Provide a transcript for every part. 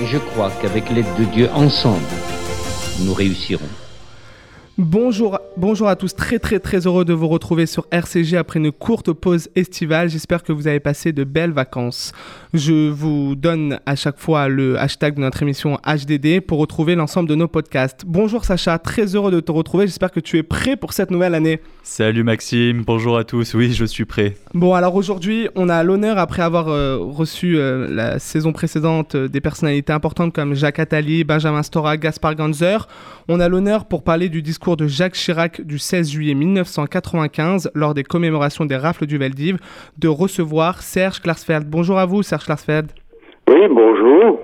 Et je crois qu'avec l'aide de Dieu, ensemble, nous réussirons. Bonjour, bonjour à tous, très très très heureux de vous retrouver sur RCG après une courte pause estivale. J'espère que vous avez passé de belles vacances. Je vous donne à chaque fois le hashtag de notre émission HDD pour retrouver l'ensemble de nos podcasts. Bonjour Sacha, très heureux de te retrouver. J'espère que tu es prêt pour cette nouvelle année. Salut Maxime, bonjour à tous. Oui, je suis prêt. Bon, alors aujourd'hui, on a l'honneur, après avoir euh, reçu euh, la saison précédente euh, des personnalités importantes comme Jacques Attali, Benjamin Stora, Gaspard Ganzer, on a l'honneur pour parler du discours de Jacques Chirac du 16 juillet 1995 lors des commémorations des rafles du Veldiv de recevoir Serge Klarsfeld. Bonjour à vous, Serge Klarsfeld. Oui, bonjour.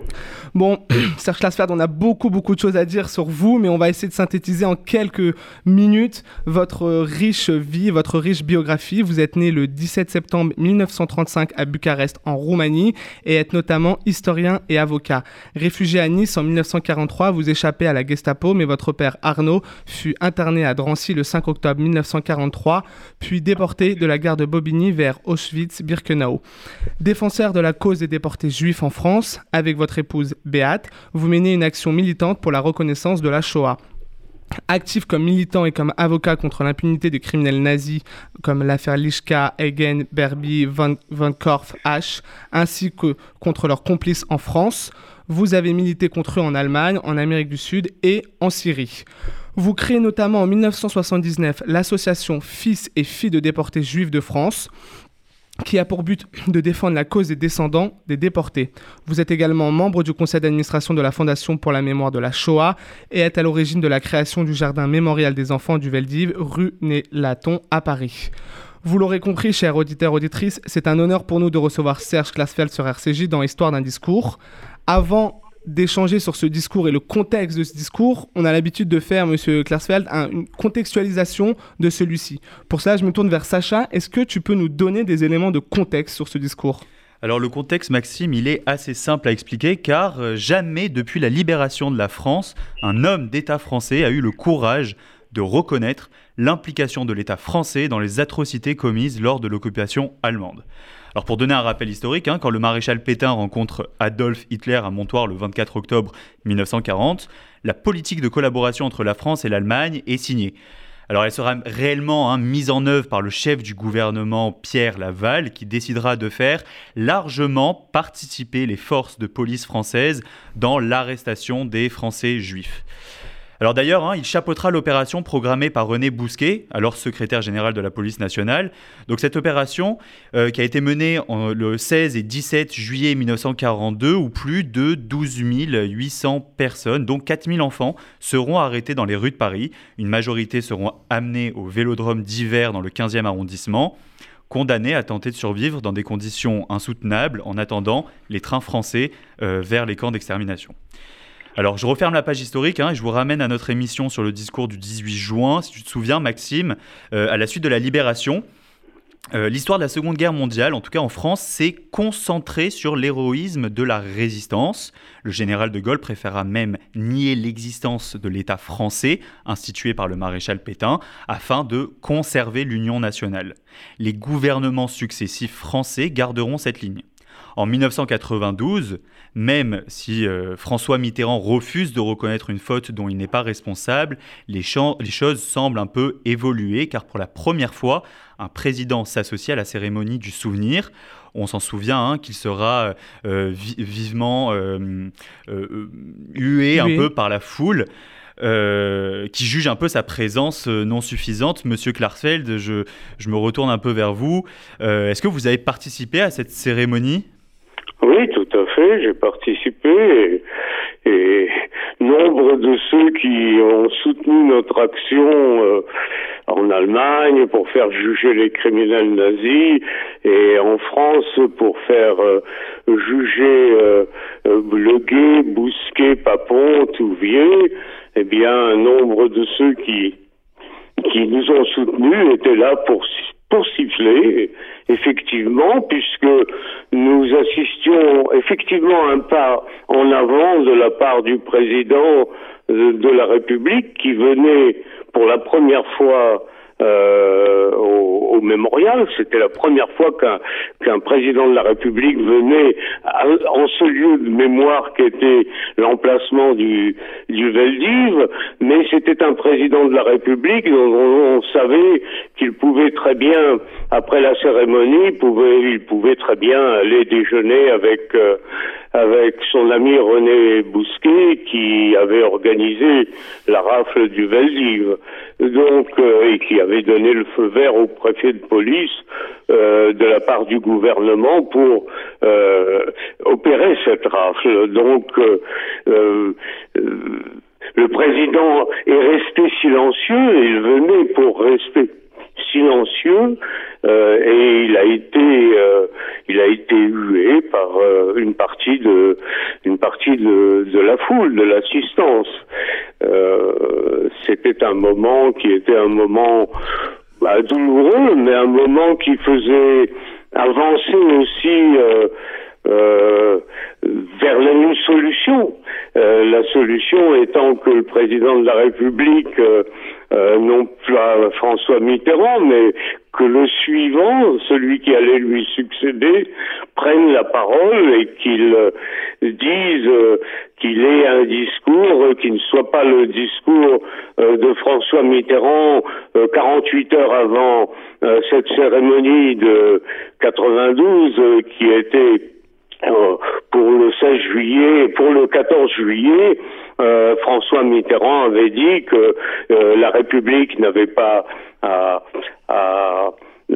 Bon, Serge Klarsfeld, on a beaucoup beaucoup de choses à dire sur vous, mais on va essayer de synthétiser en quelques minutes votre riche vie, votre riche biographie. Vous êtes né le 17 septembre 1935 à Bucarest, en Roumanie, et êtes notamment historien et avocat. Réfugié à Nice en 1943, vous échappez à la Gestapo, mais votre père Arnaud fut interné à Drancy le 5 octobre 1943, puis déporté de la gare de Bobigny vers Auschwitz-Birkenau. Défenseur de la cause des déportés juifs en France, avec votre épouse Béate, vous menez une action militante pour la reconnaissance de la Shoah. Actif comme militant et comme avocat contre l'impunité des criminels nazis comme l'affaire Lischka, Egen, Berby, Van, Van Korf, H, ainsi que contre leurs complices en France, vous avez milité contre eux en Allemagne, en Amérique du Sud et en Syrie. Vous créez notamment en 1979 l'association Fils et Filles de déportés juifs de France, qui a pour but de défendre la cause des descendants des déportés. Vous êtes également membre du conseil d'administration de la Fondation pour la mémoire de la Shoah et êtes à l'origine de la création du jardin mémorial des enfants du Veldiv, rue Né-Laton à Paris. Vous l'aurez compris, chers auditeurs, auditrices, c'est un honneur pour nous de recevoir Serge Klarsfeld sur RCJ dans Histoire d'un discours. Avant d'échanger sur ce discours et le contexte de ce discours, on a l'habitude de faire, Monsieur Klarsfeld, un- une contextualisation de celui-ci. Pour cela, je me tourne vers Sacha. Est-ce que tu peux nous donner des éléments de contexte sur ce discours? Alors le contexte, Maxime, il est assez simple à expliquer car euh, jamais depuis la libération de la France, un homme d'État français a eu le courage de reconnaître l'implication de l'État français dans les atrocités commises lors de l'occupation allemande. Alors pour donner un rappel historique, hein, quand le maréchal Pétain rencontre Adolf Hitler à Montoire le 24 octobre 1940, la politique de collaboration entre la France et l'Allemagne est signée. Alors elle sera réellement hein, mise en œuvre par le chef du gouvernement Pierre Laval qui décidera de faire largement participer les forces de police françaises dans l'arrestation des Français juifs. Alors d'ailleurs, hein, il chapeautera l'opération programmée par René Bousquet, alors secrétaire général de la police nationale. Donc cette opération euh, qui a été menée en- le 16 et 17 juillet 1942 où plus de 12 800 personnes, dont 4 000 enfants, seront arrêtés dans les rues de Paris. Une majorité seront amenés au vélodrome d'hiver dans le 15e arrondissement condamnés à tenter de survivre dans des conditions insoutenables en attendant les trains français euh, vers les camps d'extermination. Alors, je referme la page historique hein, et je vous ramène à notre émission sur le discours du 18 juin. Si tu te souviens, Maxime, euh, à la suite de la libération, euh, l'histoire de la Seconde Guerre mondiale, en tout cas en France, s'est concentrée sur l'héroïsme de la résistance. Le général de Gaulle préféra même nier l'existence de l'État français, institué par le maréchal Pétain, afin de conserver l'union nationale. Les gouvernements successifs français garderont cette ligne. En 1992, même si euh, François Mitterrand refuse de reconnaître une faute dont il n'est pas responsable, les, choses semblent un peu évoluer car pour la première fois, un président s'associe à la cérémonie du souvenir. On s'en souvient hein, qu'il sera euh, vi- vivement euh, euh, hué un peu par la foule. qui juge un peu sa présence non suffisante. Monsieur Klarsfeld, je, je me retourne un peu vers vous. Est-ce que vous avez participé à cette cérémonie? Oui, tout à fait, j'ai participé et, et nombre de ceux qui ont soutenu notre action euh, en Allemagne pour faire juger les criminels nazis et en France pour faire euh, juger euh, euh, Le Guet, Bousquet, Papon, Touvier, eh bien, nombre de ceux qui qui nous ont soutenus étaient là pour pour siffler, effectivement, puisque nous assistions effectivement à un pas en avant de la part du président de la République qui venait pour la première fois euh, au, au, mémorial. C'était la première fois qu'un qu'un président de la République venait en ce lieu de mémoire qui était l'emplacement du du Veldiv, mais c'était un président de la République dont on, savait qu'il pouvait très bien, après la cérémonie, il pouvait très bien aller déjeuner avec euh, avec son ami René Bousquet qui avait organisé la rafle du Veldiv, donc euh, et qui avait donné le feu vert au préfet de police euh, de la part du gouvernement pour euh, opérer cette rafle. Donc le président est resté silencieux il venait pour rester silencieux euh, et il a été euh, il a été hué par euh, une partie de une partie de, de la foule de l'assistance c'était un moment qui était un moment bah, douloureux mais un moment qui faisait avancer aussi euh, vers une solution. Euh, la solution étant que le président de la République, euh, non pas François Mitterrand, mais que le suivant, celui qui allait lui succéder, prenne la parole et qu'il dise qu'il ait un discours qui ne soit pas le discours de François Mitterrand 48 heures avant cette cérémonie de 92 qui était euh, pour le 16 juillet, pour le 14 juillet, euh, François Mitterrand avait dit que euh, la République n'avait pas à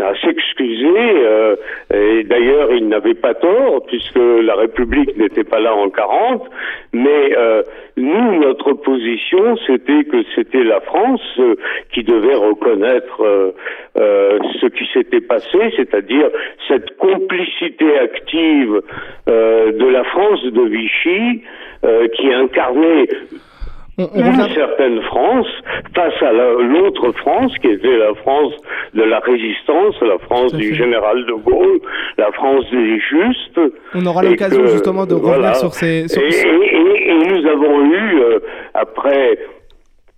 à s'excuser. Euh, et d'ailleurs, il n'avait pas tort, puisque la République n'était pas là en 40. Mais euh, nous, notre position, c'était que c'était la France euh, qui devait reconnaître euh, euh, ce qui s'était passé, c'est-à-dire cette complicité active de la France de Vichy, qui incarnait une certaine France face à l'autre France qui était la France de la résistance, la France du général de Gaulle, la France des justes. On aura l'occasion justement de revenir sur ces. Sur... Et, et, et, nous avons eu euh, après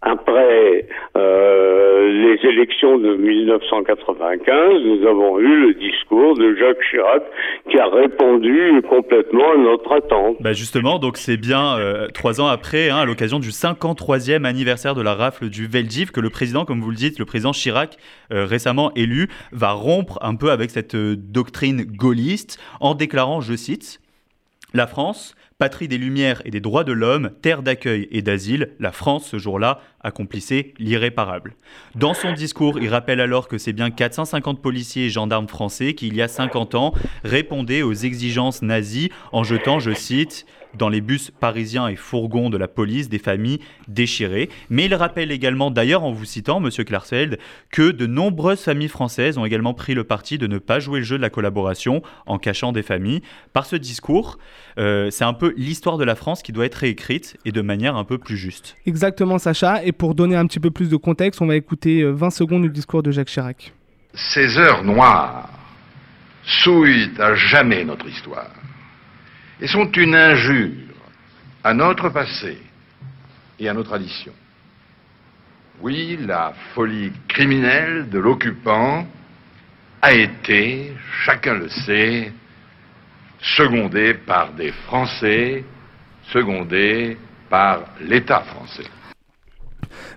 après euh, les élections de 1995, nous avons eu le discours de Jacques Chirac qui a répondu complètement à notre attente. Bah justement, donc c'est bien euh, trois ans après, hein, à l'occasion du 53e anniversaire de la rafle du Veldiv, que le président, comme vous le dites, le président Chirac, euh, récemment élu, va rompre un peu avec cette doctrine gaulliste en déclarant, je cite, La France Patrie des Lumières et des droits de l'homme, terre d'accueil et d'asile, la France, ce jour-là, accomplissait l'irréparable. Dans son discours, il rappelle alors que c'est bien 450 policiers et gendarmes français qui, il y a 50 ans, répondaient aux exigences nazies en jetant, je cite, dans les bus parisiens et fourgons de la police des familles déchirées. Mais il rappelle également, d'ailleurs en vous citant, Monsieur Klarsfeld, que de nombreuses familles françaises ont également pris le parti de ne pas jouer le jeu de la collaboration en cachant des familles. Par ce discours, euh, c'est un peu l'histoire de la France qui doit être réécrite et de manière un peu plus juste. Exactement, Sacha. Et pour donner un petit peu plus de contexte, on va écouter 20 euh, secondes du discours de Jacques Chirac. Ces heures noires souillent à jamais notre histoire et sont une injure à notre passé et à nos traditions. Oui, la folie criminelle de l'occupant a été, chacun le sait, secondée par des Français, secondée par l'État français.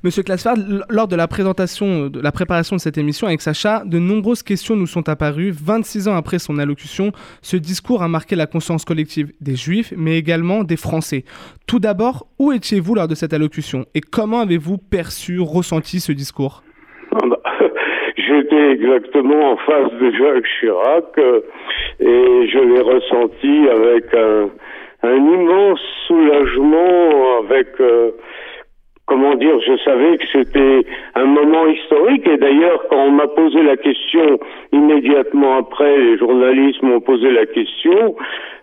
Monsieur Klasfeld, lors de la présentation, de la préparation de cette émission avec Sacha, de nombreuses questions nous sont apparues. 26 ans après son allocution, ce discours a marqué la conscience collective des Juifs, mais également des Français. Tout d'abord, où étiez-vous lors de cette allocution et comment avez-vous perçu, ressenti ce discours? J'étais exactement en face de Jacques Chirac euh, et je l'ai ressenti avec un, immense soulagement, avec... Euh, comment dire, je savais que c'était un moment historique et d'ailleurs quand on m'a posé la question immédiatement après, les journalistes m'ont posé la question,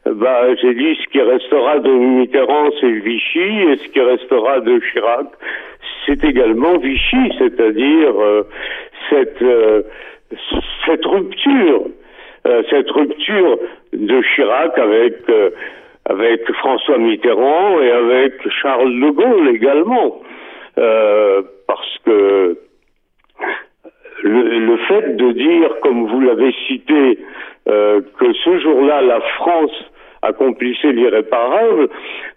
bah j'ai dit ce qui restera de Mitterrand c'est Vichy et ce qui restera de Chirac c'est également Vichy, c'est-à-dire euh, cette euh, cette rupture, euh, cette rupture de Chirac avec avec François Mitterrand et avec Charles de Gaulle également. Euh, parce que le, le, fait de dire, comme vous l'avez cité, euh, que ce jour-là, la France accomplissait l'irréparable.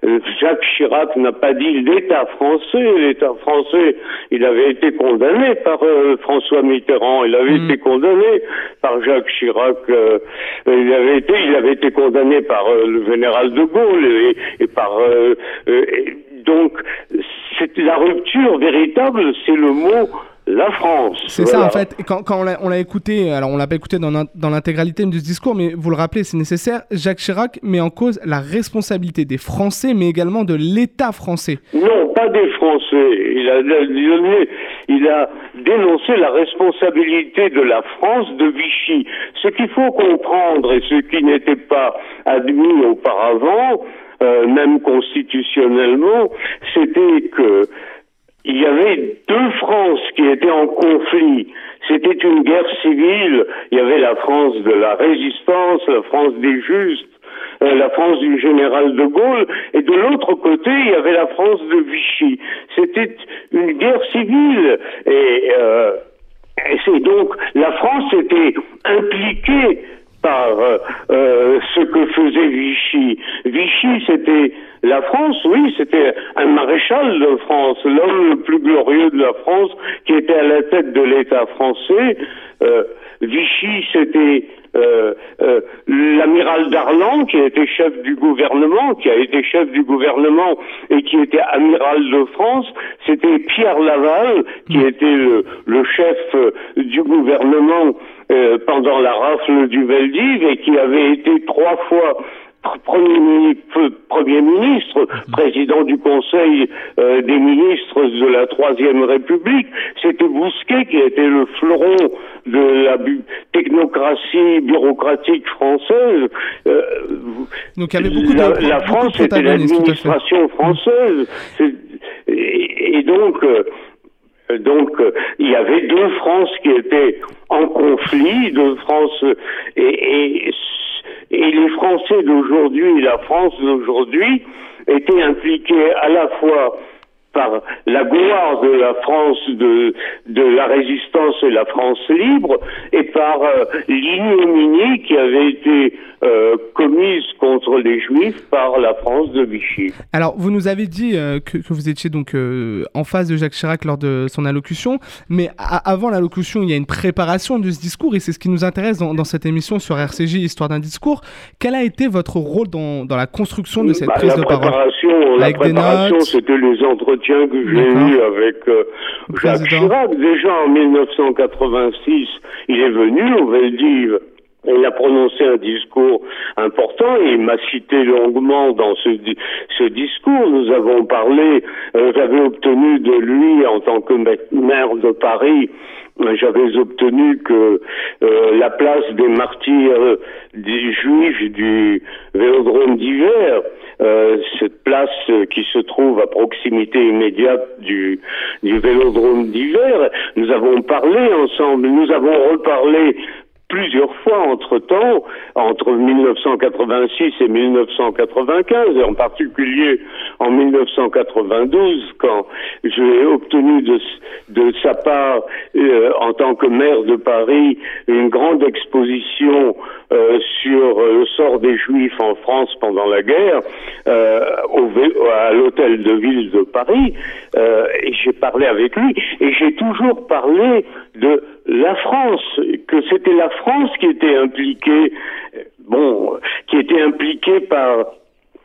Euh, Jacques Chirac n'a pas dit l'État français. L'État français, il avait été condamné par euh, François Mitterrand. Il avait mm. été condamné par Jacques Chirac. Euh, il avait été, il avait été condamné par le général de Gaulle et, et par. Et donc, c'est la rupture véritable, c'est le mot la France. C'est ça en fait. Quand, quand on l'a écouté, alors on l'a pas écouté dans, dans l'intégralité du discours, mais vous le rappelez, c'est nécessaire. Jacques Chirac met en cause la responsabilité des Français, mais également de l'État français. Non, pas des Français. Il a, il a dénoncé la responsabilité de la France de Vichy. Ce qu'il faut comprendre et ce qui n'était pas admis auparavant, euh, même constitutionnellement, c'était que il y avait deux France qui étaient en conflit. C'était une guerre civile. Il y avait la France de la résistance, la France des justes, euh, la France du général de Gaulle, et de l'autre côté, il y avait la France de Vichy. C'était une guerre civile. Et, euh, et c'est donc la France était impliquée par euh, euh, ce que faisait Vichy. Vichy, c'était la France, oui, c'était un maréchal de France, l'homme le plus glorieux de la France, qui était à la tête de l'État français. Euh, Vichy, c'était euh, euh, l'amiral Darlan, qui a été chef du gouvernement, qui a été chef du gouvernement et qui était amiral de France, c'était Pierre Laval, qui était le, le chef du gouvernement pendant la rafle du Veldiv et qui avait été trois fois Premier ministre, Premier ministre mhm. président du Conseil euh, des ministres de la Troisième République, c'était Bousquet qui était le fleuron de la technocratie bureaucratique française. Euh, Donc il y avait beaucoup de, la, France était l'administration française. Et, donc. Euh, donc, il y avait deux France qui étaient en conflit, deux France, et, et et les Français d'aujourd'hui, la France d'aujourd'hui, étaient impliqués à la fois par la gloire de la France de, de la résistance et la France libre et par euh, l'ignominie qui avait été euh, commise contre les Juifs par la France de Vichy. Alors, vous nous avez dit euh, que, que, vous étiez donc en face de Jacques Chirac lors de son allocution, mais avant l'allocution, il y a une préparation de ce discours et c'est ce qui nous intéresse dans, dans, cette émission sur RCJ, Histoire d'un discours. Quel a été votre rôle dans, dans la construction de cette bah, prise de parole La préparation, c'était les entretiens que j'ai eu avec euh, Jacques Chirac. Déjà en 1986, il est venu au Veldiv. Il a prononcé un discours important et il m'a cité longuement dans ce, ce discours. Nous avons parlé, euh, j'avais obtenu de lui en tant que maire de Paris j'avais obtenu que euh, la place des martyrs des juifs du Vélodrome d'hiver, euh, cette place qui se trouve à proximité immédiate du, du Vélodrome d'hiver, nous avons parlé ensemble, nous avons reparlé plusieurs fois entre-temps, entre 1986 et 1995, et en particulier en 1992, quand j'ai obtenu de, sa part, euh, en tant que maire de Paris, une grande exposition euh, sur le sort des Juifs en France pendant la guerre, euh, au, à l'hôtel de ville de Paris, et j'ai parlé avec lui, et j'ai toujours parlé de la France, que c'était la France qui était impliquée, bon, qui était impliquée par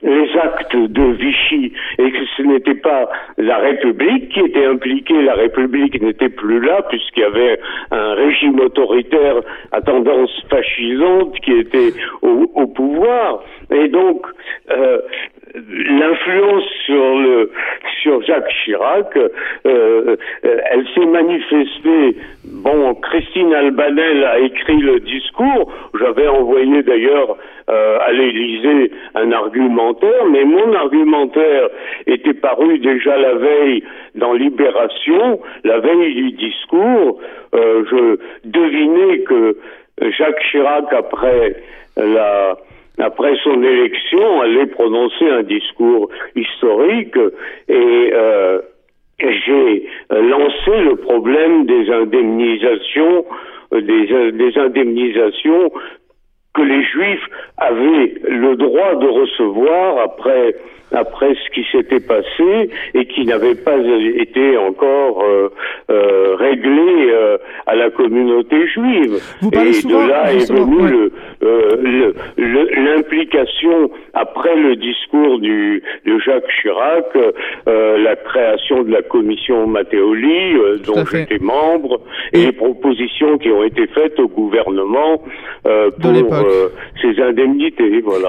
les actes de Vichy et que ce n'était pas la République qui était impliquée, la République n'était plus là puisqu'il y avait un régime autoritaire à tendance fascisante qui était au, pouvoir. Et donc euh, l'influence sur le sur Jacques Chirac, elle s'est manifestée. Bon, Christine Albanel a écrit le discours. J'avais envoyé d'ailleurs à l'Élysée un argumentaire, mais mon argumentaire était paru déjà la veille dans Libération, la veille du discours. je devinais que Jacques Chirac, après la après son élection, allait prononcer un discours historique et euh, j'ai lancé le problème des indemnisations, euh, des, des indemnisations que les Juifs avaient le droit de recevoir après après ce qui s'était passé et qui n'avait pas été encore euh, euh, réglé euh, à la communauté juive. Vous et souvent, de là est venue l'implication après le discours du, de Jacques Chirac, la création de la commission Matteoli, dont j'étais membre, et, les propositions qui ont été faites au gouvernement pour ces indemnités.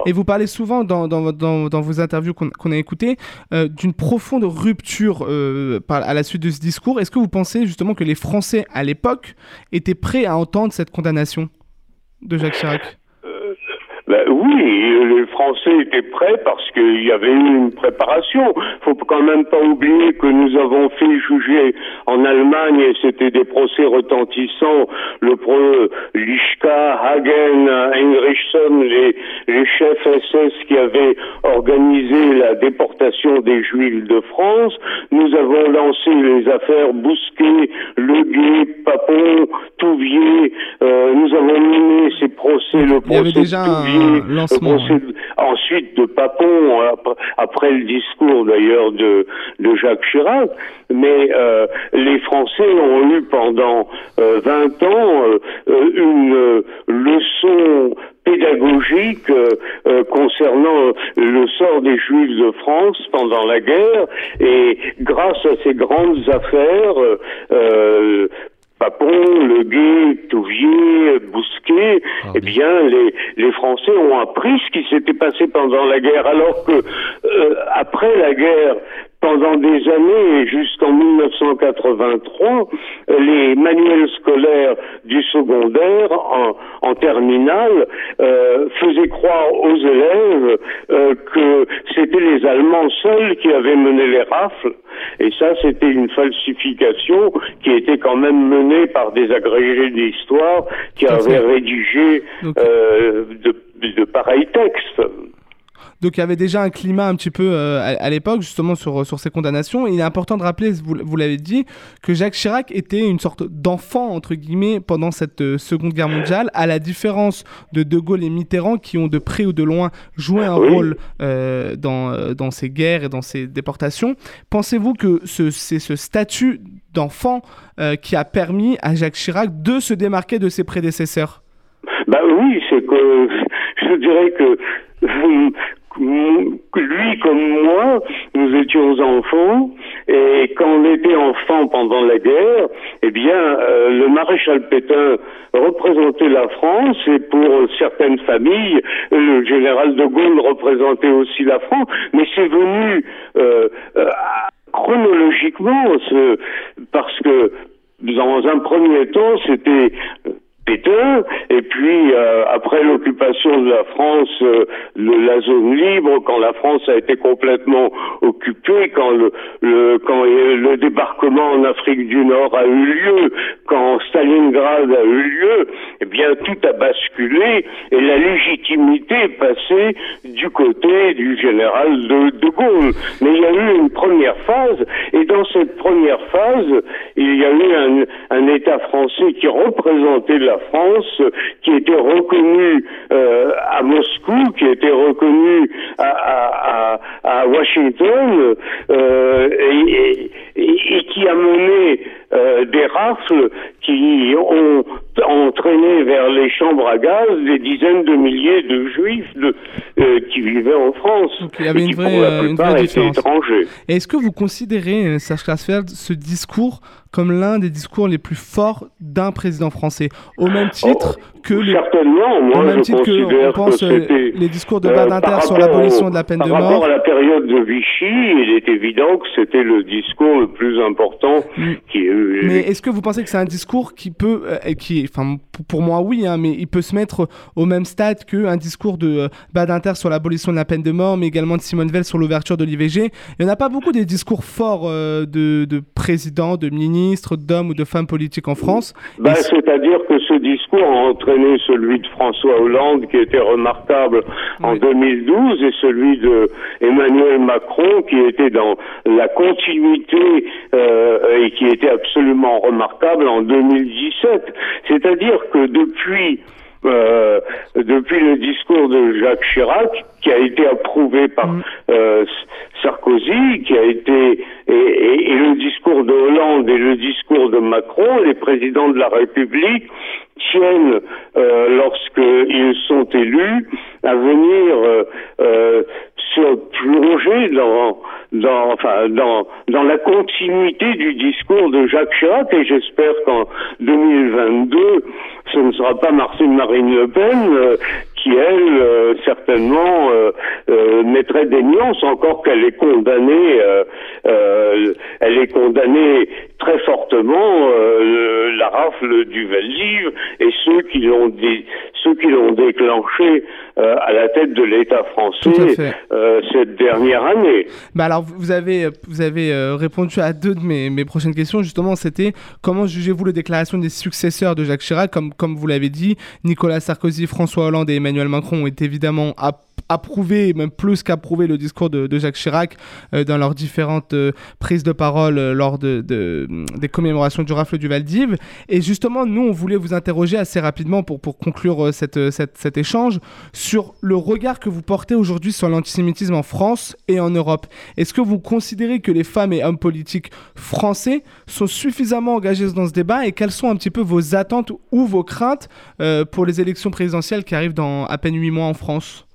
Et vous parlez souvent dans, vos interviews qu'on a écouté, euh, d'une profonde rupture euh, à la suite de ce discours. Est-ce que vous pensez justement que les Français à l'époque étaient prêts à entendre cette condamnation de Jacques Chirac? Oui, les Français étaient prêts parce qu'il y avait eu une préparation. Faut quand même pas oublier que nous avons fait juger en Allemagne, et c'était des procès retentissants, le pro Lischka, Hagen, Heinrichson, les, les chefs SS qui avaient organisé la déportation des Juifs de France. Nous avons lancé les affaires Bousquet, Leguet, Papon, Touvier. Euh, nous avons mené ces procès, le procès Touvier lancement. ensuite de Papon, après le discours d'ailleurs de, de Jacques Chirac, mais euh, les Français ont eu pendant 20 euh, ans euh, une leçon pédagogique concernant le sort des Juifs de France pendant la guerre et grâce à ces grandes affaires Papon, Le Guet, Touvier, Bousquet, ah eh bien, les, les Français ont appris ce qui s'était passé pendant la guerre, alors que euh, après la guerre, pendant des années jusqu'en 1983, les manuels scolaires du secondaire en, en terminale euh, faisaient croire aux élèves euh, que c'était les Allemands seuls qui avaient mené les rafles. Et ça, c'était une falsification qui était quand même menée par des agrégés d'histoire qui avaient rédigé euh, de, de pareils textes. Donc il y avait déjà un climat un petit peu euh, à, l'époque justement sur, sur ces condamnations. il est important de rappeler, vous, vous l'avez dit, que Jacques Chirac était une sorte d'enfant entre guillemets pendant cette euh, Seconde Guerre mondiale, à la différence de De Gaulle et Mitterrand qui ont de près ou de loin joué un rôle euh, dans, dans ces guerres et dans ces déportations. Pensez-vous que c'est ce statut d'enfant qui a permis à Jacques Chirac de se démarquer de ses prédécesseurs? Bah oui, c'est que je dirais que lui comme moi, nous étions enfants, et quand on était enfant pendant la guerre, eh bien, euh, le maréchal Pétain représentait la France, et pour certaines familles, le général de Gaulle représentait aussi la France, mais c'est venu euh, euh, chronologiquement, parce que dans un premier temps, c'était Pétain, et puis euh, après l'occupation de la France, euh, la zone libre, quand la France a été complètement occupée, quand le, le, quand le débarquement en Afrique du Nord a eu lieu, quand Stalingrad a eu lieu, eh bien tout a basculé et la légitimité est passée du côté du général de, de Gaulle. Mais il y a eu une première phase, et dans cette première phase, il y a eu un, un État français qui représentait la France, qui était reconnue euh, à Moscou, qui était reconnue à, Washington, euh, et, qui a mené euh, des rafles qui ont entraîné vers les chambres à gaz des dizaines de milliers de juifs de, euh, qui vivaient en France. il y avait et qui, une vraie, pour la euh, plupart, étaient étrangers. Est-ce que vous considérez, euh, Serge Klarsfeld, ce discours comme l'un des discours les plus forts d'un président français Au même titre que le, Certainement, moi au même je titre que on pense que euh, les discours de euh, Badinter par sur rapport l'abolition de la peine par de rapport mort. à la période de Vichy, il est évident que c'était le discours le plus important qui ait eu. Mm. Mais est-ce que vous pensez que c'est un discours qui peut, euh, qui, enfin, pour- moi oui, hein, mais il peut se mettre au même stade qu'un discours de euh, Badinter sur l'abolition de la peine de mort, mais également de Simone Veil sur l'ouverture de l'IVG. Il n'y en a pas beaucoup des discours forts euh, de, de présidents, de ministres, d'hommes ou de femmes politiques en France. Et- C'est-à-dire que ce discours a entraîné celui de François Hollande, qui était remarquable en Oui. 2012, et celui de Emmanuel Macron, qui était dans la continuité euh, et qui était absolument remarquable en 2017. C'est-à-dire que depuis euh, depuis le discours de Jacques Chirac, qui a été approuvé par euh, Sarkozy, qui a été et, et- et le discours de Hollande et le discours de Macron, les présidents de la République tiennent, euh, lorsqu'ils sont élus, à venir se plonger dans, dans, enfin, dans, dans la continuité du discours de Jacques Chirac et j'espère qu'en 2022, ce ne sera pas Marine Le Pen euh, qui, elle, euh, certainement euh, euh, mettrait des nuances, encore qu'elle est condamnée, euh, euh, elle est condamnée très fortement la rafle du Veldiv et ceux qui l'ont ceux qui l'ont déclenché euh, à la tête de l'État à français euh, cette dernière année. Bah alors vous avez vous avez euh, répondu à deux de mes, mes prochaines questions. Justement c'était comment jugez-vous les déclarations des successeurs de Jacques Chirac? Comme comme vous l'avez dit Nicolas Sarkozy François Hollande et Emmanuel Macron ont évidemment app- approuvé même plus qu'approuvé le discours de, de Jacques Chirac euh, dans leurs différentes euh, prises de parole euh, lors de, de- des commémorations du rafle du Valdiv. Et justement nous on voulait vous interroger assez rapidement pour pour conclure cette, cette cet échange sur le regard que vous portez aujourd'hui sur l'antisémitisme en France et en Europe. Est-ce que vous considérez que les femmes et hommes politiques français sont suffisamment engagés dans ce débat et quelles sont un petit peu vos attentes ou vos craintes euh, pour les élections présidentielles qui arrivent dans à peine huit mois en France?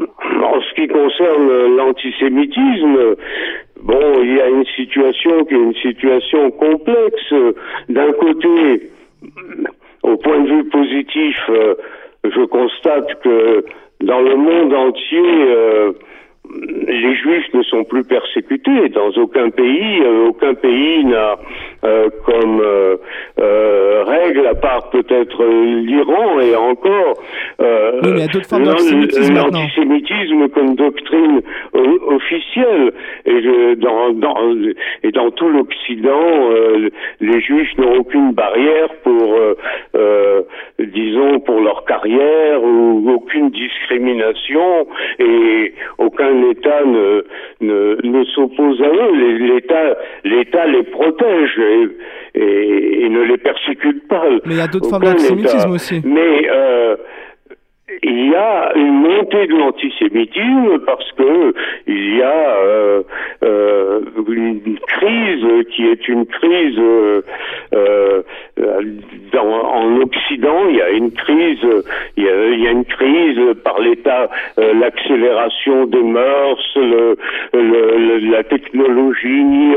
En ce qui concerne l'antisémitisme, bon, il y a une situation qui est une situation complexe. D'un côté, au point de vue positif, euh, je constate que dans le monde entier, euh, les juifs ne sont plus persécutés dans aucun pays. Euh, aucun pays n'a euh, comme euh, euh, règle, à part peut-être euh, l'Iran et encore, euh, Oui, l'antisémitisme comme doctrine officielle. Et, je- dans, dans, et dans tout l'Occident, euh, les Juifs n'ont aucune barrière pour, disons, pour leur carrière ou aucune discrimination et aucun État ne, ne, ne s'oppose à eux. L'État, l'État les protège et, et- et ne les persécute pas. Mais il y a d'autres formes d'antisémitisme aussi. Mais euh, il y a une montée de l'antisémitisme parce que il y a euh, euh, une crise qui est une crise euh, euh, dans, en Occident. Il y a une crise, il y a, il y a une crise par l'État, euh, l'accélération des mœurs, le, le- le- la technologie.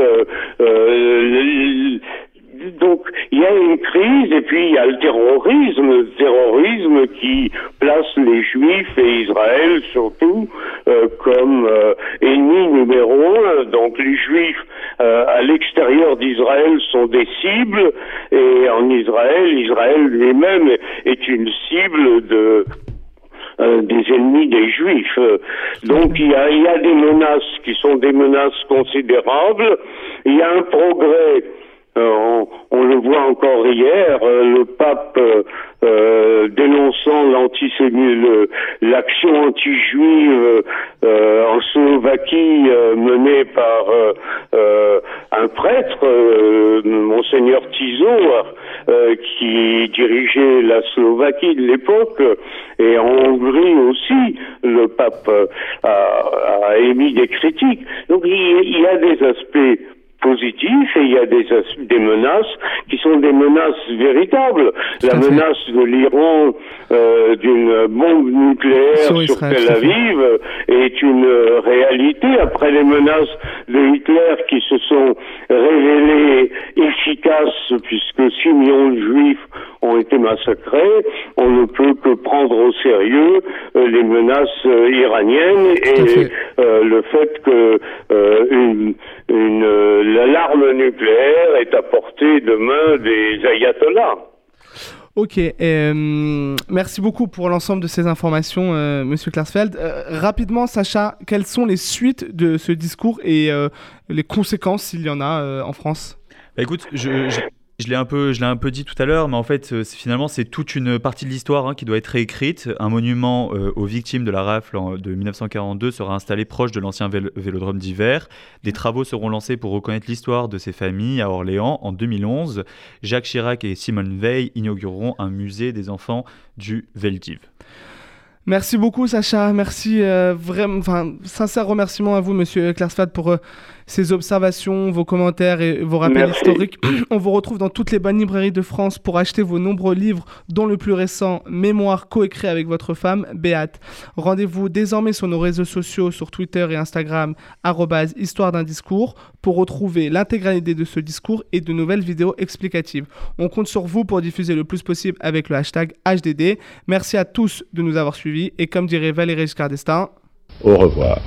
Donc il y a une crise et puis il y a le terrorisme, le terrorisme qui place les Juifs et Israël surtout euh, comme euh, ennemis numéro un. Donc les Juifs euh, à l'extérieur d'Israël sont des cibles et en Israël, Israël lui-même est une cible de euh, des ennemis des Juifs. Donc il y, a, il y a des menaces qui sont des menaces considérables. Il y a un progrès. Euh, on, on le voit encore hier, euh, le pape euh, euh, dénonçant l'antisémitisme, l'action anti-juive euh, en Slovaquie euh, menée par un prêtre, monseigneur Tiso, qui dirigeait la Slovaquie de l'époque, et en Hongrie aussi, le pape a, a émis des critiques. Donc il, il y a des aspects positifs et il y a des, des menaces qui sont des menaces véritables. La menace de l'Iran euh, d'une bombe nucléaire sur, sur Tel Aviv est une réalité après les menaces de Hitler qui se sont révélées efficaces puisque 6 millions de juifs ont été massacrés. On ne peut que prendre au sérieux euh, les menaces euh, iraniennes et euh, le fait que une, une l'arme nucléaire est à portée de main des ayatollahs. Ok, euh, merci beaucoup pour l'ensemble de ces informations, euh, Monsieur Klarsfeld. Euh, rapidement, Sacha, quelles sont les suites de ce discours et les conséquences, s'il y en a, en France? Bah, Écoute, je, je je l'ai un peu, je l'ai un peu dit tout à l'heure, mais en fait, euh, finalement, c'est toute une partie de l'histoire hein, qui doit être réécrite. Un monument euh, aux victimes de la rafle de 1942 sera installé proche de l'ancien vélodrome d'hiver. Des travaux seront lancés pour reconnaître l'histoire de ces familles à Orléans en 2011. Jacques Chirac et Simone Veil inaugureront un musée des enfants du Veldiv. Merci beaucoup Sacha, merci euh, vraiment, enfin sincère remerciement à vous Monsieur Klarsfeld pour ces observations, vos commentaires et vos rappels historiques. On vous retrouve dans toutes les bonnes librairies de France pour acheter vos nombreux livres, dont le plus récent, Mémoire coécrit avec votre femme, Béate. Rendez-vous désormais sur nos réseaux sociaux, sur Twitter et Instagram, histoire d'un discours, pour retrouver l'intégralité de ce discours et de nouvelles vidéos explicatives. On compte sur vous pour diffuser le plus possible avec le hashtag HDD. Merci à tous de nous avoir suivis et comme dirait Valérie Giscard d'Estaing, au revoir.